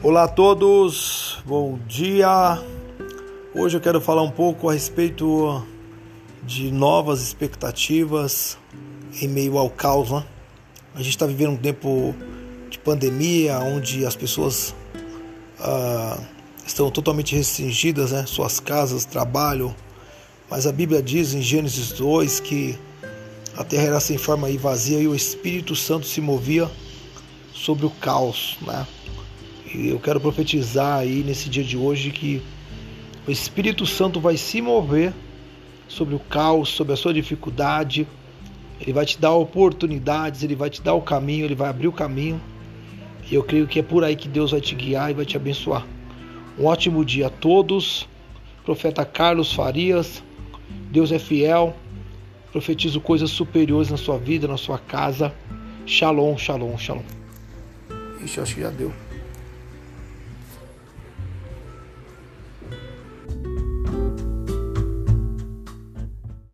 Olá a todos, bom dia. Hoje eu quero falar um pouco a respeito de novas expectativas em meio ao caos. Né? A gente está vivendo um tempo de pandemia onde as pessoas ah, estão totalmente restringidas, né? suas casas, trabalho. Mas a Bíblia diz em Gênesis 2 que a terra era sem forma e vazia e o Espírito Santo se movia sobre o caos, né? Eu quero profetizar aí nesse dia de hoje que o Espírito Santo vai se mover sobre o caos, sobre a sua dificuldade. Ele vai te dar oportunidades, ele vai te dar o caminho, ele vai abrir o caminho. E eu creio que é por aí que Deus vai te guiar e vai te abençoar. Um ótimo dia a todos. Profeta Carlos Farias. Deus é fiel. Profetizo coisas superiores na sua vida, na sua casa. Shalom, shalom, shalom. Ixi, acho que já deu.